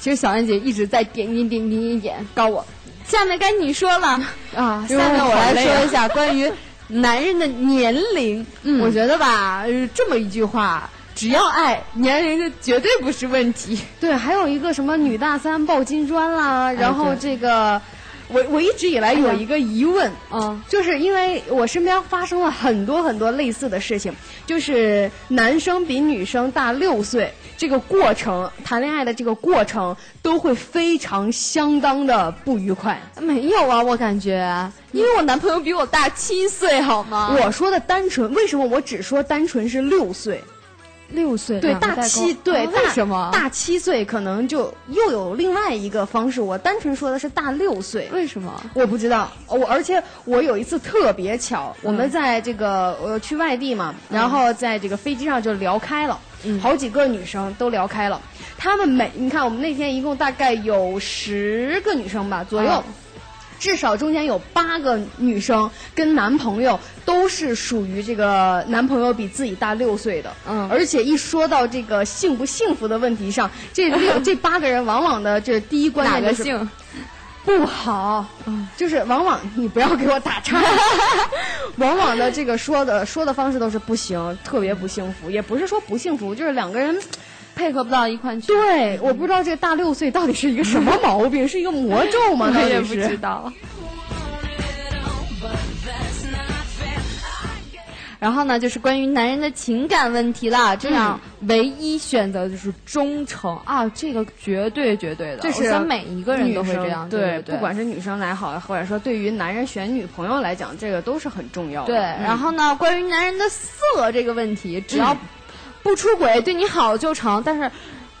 其实小燕姐一直在点点点点点点告我，下面该你说了啊。下面我来说一下关于男人的年龄。嗯我觉得吧，呃这么一句话，只要爱，年龄就绝对不是问题。对，还有一个什么女大三抱金砖啦，然后这个。我我一直以来有一个疑问，嗯，就是因为我身边发生了很多很多类似的事情，就是男生比女生大六岁，这个过程谈恋爱的这个过程都会非常相当的不愉快。没有啊，我感觉，因为我男朋友比我大七岁，好吗？我说的单纯，为什么我只说单纯是六岁？六岁，对，大七，对，啊大为什么？大七岁可能就又有另外一个方式。我单纯说的是大六岁，为什么？我不知道，我而且我有一次特别巧，我们在这个呃去外地嘛，然后在这个飞机上就聊开了，好几个女生都聊开了。她们每你看，我们那天一共大概有十个女生吧左右。嗯至少中间有八个女生跟男朋友都是属于这个男朋友比自己大六岁的，嗯。而且一说到这个幸不幸福的问题上，这 六这八个人往往的这第一观哪念就是？不好，就是往往你不要给我打岔，往往的这个说的说的方式都是不行，特别不幸福，也不是说不幸福，就是两个人。配合不到一块去。对，我不知道这个大六岁到底是一个什么毛病，是一个魔咒吗？到 我也不知道。然后呢，就是关于男人的情感问题啦。这样唯一选择就是忠诚啊，这个绝对绝对的。这是每一个人都会这样。对对对，不管是女生来好，或者说对于男人选女朋友来讲，这个都是很重要的。对，嗯然后呢，关于男人的色这个问题，只要不出轨，对你好就成。但是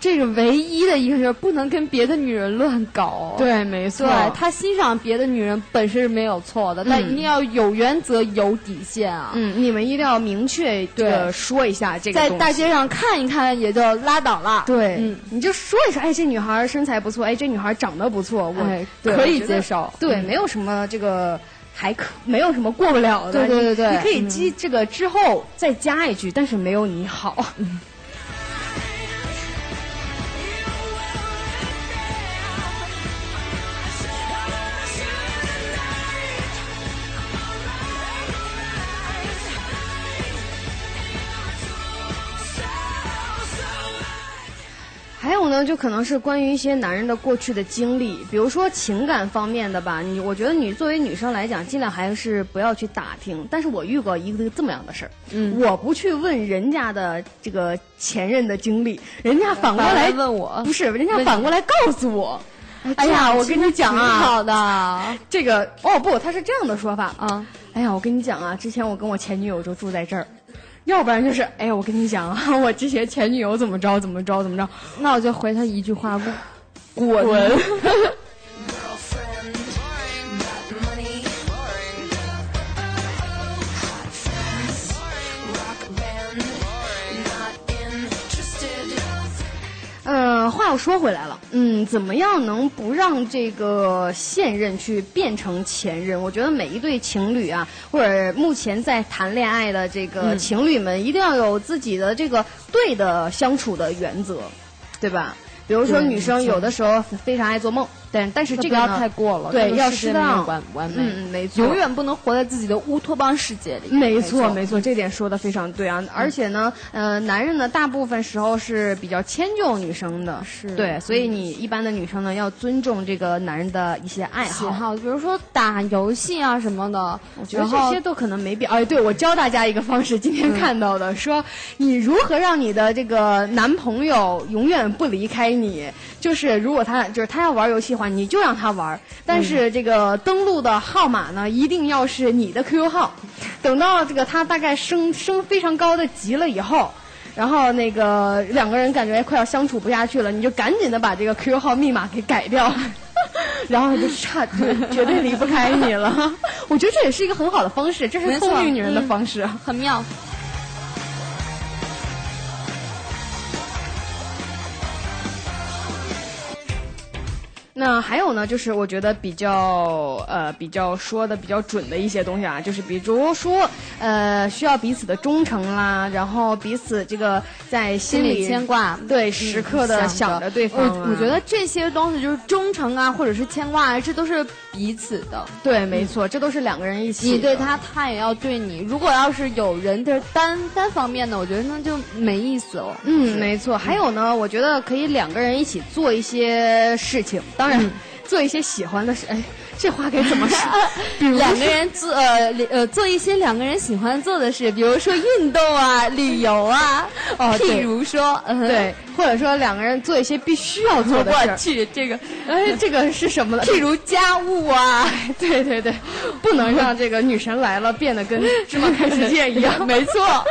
这个唯一的一个就是不能跟别的女人乱搞。对，没错，对他欣赏别的女人本身是没有错的，但一定要有原则、有底线啊。嗯，你们一定要明确这个对说一下这个在大街上看一看也就拉倒了。对，嗯你就说一说，哎，这女孩身材不错，哎，这女孩长得不错，我、哎可以接受对，嗯没有什么这个还可没有什么过不了的，对对对对。你你可以嗯。记这个之后再加一句，但是没有你好。还有呢，就可能是关于一些男人的过去的经历，比如说情感方面的吧。你我觉得你作为女生来讲，尽量还是不要去打听。但是我遇过一个这么样的事儿，嗯我不去问人家的这个前任的经历，人家反过来问我不是，人家反过来告诉我。哎呀，我跟你讲挺啊，好的这个哦不，他是这样的说法啊。哎呀，我跟你讲啊，之前我跟我前女友就住在这儿，要不然就是哎呀，我跟你讲啊，我之前前女友怎么着怎么着怎么着，那我就回他一句话：滚滚。嗯，话又说回来了，嗯，怎么样能不让这个现任去变成前任？我觉得每一对情侣啊，或者目前在谈恋爱的这个嗯情侣们，一定要有自己的这个对的相处的原则，对吧？比如说女生有的时候非常爱做梦，但但是这个不要太过了，对，要适当完完美，嗯，没错，永远不能活在自己的乌托邦世界里。没错，没错，这点说的非常对啊！而且呢，呃，男人呢，大部分时候是比较迁就女生的，是对，所以你一般的女生呢，要尊重这个男人的一些爱好。喜好，比如说打游戏啊什么的，我觉得这些都可能没必要。哎，对，我教大家一个方式，今天看到的，说你如何让你的这个男朋友永远不离开你，就是如果他就是他要玩游戏你就让他玩，但是这个登录的号码呢，一定要是你的 QQ 号。等到这个他大概升升非常高的级了以后。然后那个两个人感觉快要相处不下去了，你就赶紧的把这个 QQ 号密码给改掉，然后就差就绝对离不开你了。我觉得这也是一个很好的方式，这是聪明女人的嗯方式。很妙。那还有呢，就是我觉得比较呃比较说的比较准的一些东西啊，就是比如说呃需要彼此的忠诚啦，然后彼此这个在心心里里牵挂，对时刻的想着对方、啊。我我觉得这些东西就是忠诚啊，或者是牵挂啊，这都是彼此的。对，没错，这都是两个人一起。你对他，他也要对你。如果要是有人的单单方面的，我觉得那就没意思了。嗯，没错。还有呢，我觉得可以两个人一起做一些事情，当然、做一些喜欢的事。哎，这话该怎么说？比如两个人做呃呃做一些两个人喜欢做的事，比如说运动啊、旅游啊，哦对譬如说，嗯对，或者说两个人做一些必须要做的事儿。我去，这个哎，这个是什么呢？譬如家务啊，对对对，不能让这个女神来了变得跟芝麻开世界一样。没错。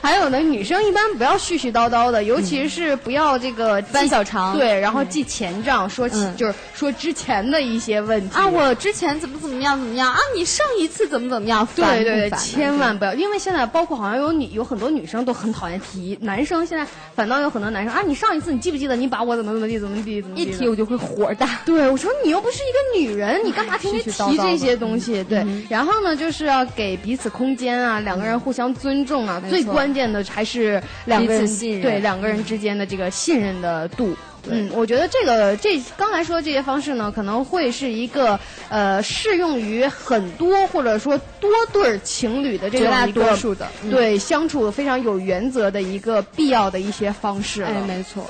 还有呢，女生一般不要絮絮叨叨的，尤其是不要这个翻小肠对，然后记前账，说起嗯就是说之前的一些问题啊，我之前怎么怎么样怎么样啊，你上一次怎么怎么样，烦对对对，千万不要，因为现在包括好像有女有很多女生都很讨厌提，男生现在反倒有很多男生啊，你上一次你记不记得你把我怎么怎么地怎么地怎么地一提我就会火大。对，我说你又不是一个女人，你干嘛天天提这些东西？对，然后呢，就是要给彼此空间啊，两个人互相尊重啊，最关键的还是两个人对两个人之间的这个信任的度。嗯，我觉得这个这刚才说的这些方式呢，可能会是一个呃适用于很多或者说多对儿情侣的这个多数的嗯对相处非常有原则的一个必要的一些方式了。哎，没错。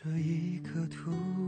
这一刻突然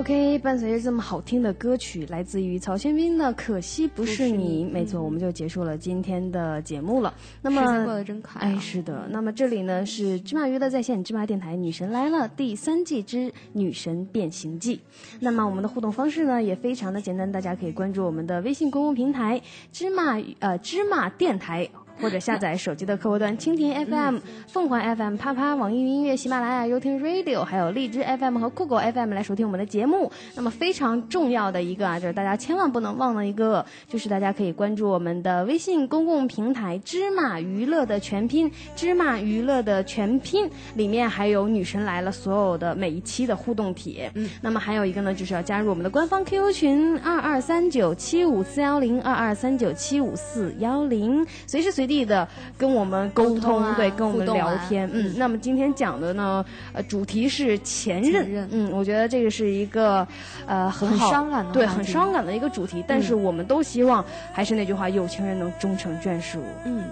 OK，伴随着这么好听的歌曲，来自于曹轩宾的《可惜不是你》，没错，我们就结束了今天的节目了。那么时间过得真快啊哎，是的。那么这里呢是芝麻娱乐在线芝麻电台《女神来了》第三季之《女神变形记》。那么我们的互动方式呢也非常的简单，大家可以关注我们的微信公共平台芝麻呃芝麻电台。或者下载手机的客户端蜻蜓 FM、凤凰 FM、啪啪、网易云音乐、喜马拉雅、优听 Radio，还有荔枝 FM 和酷狗 FM 来收听我们的节目。那么非常重要的一个啊，就是大家千万不能忘了一个，就是大家可以关注我们的微信公共平台“芝麻娱乐”的全拼“芝麻娱乐”的全拼，里面还有女神来了所有的每一期的互动帖。嗯，那么还有一个呢，就是要加入我们的官方 QQ 群二二三九七五四幺零二二三九七五四幺零，随时随地的跟我们沟通，对，跟我们聊天。嗯，那么今天讲的呢，呃，主题是前任。嗯，我觉得这个是一个呃很好伤感的对，很伤感的一个主题。但是我们都希望，还是那句话，有情人能终成眷属。嗯。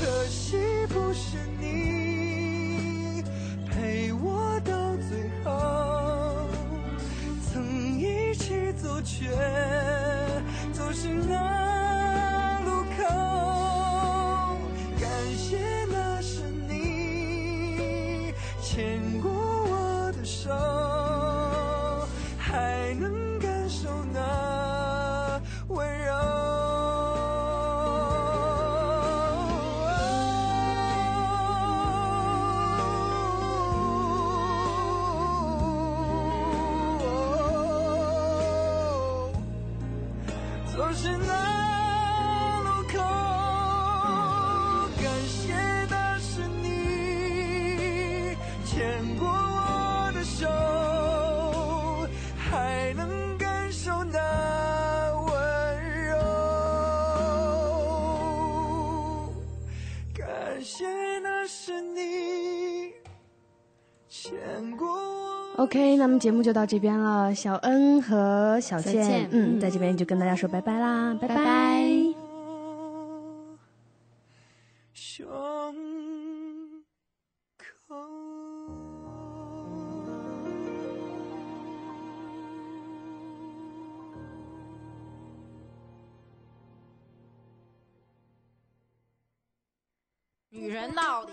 可惜不是你陪我到最后，曾一起走却走失那 OK，那么节目就到这边了。小恩和小小倩，嗯，嗯在这边就跟大家说拜拜啦，拜拜拜胸口。女人到底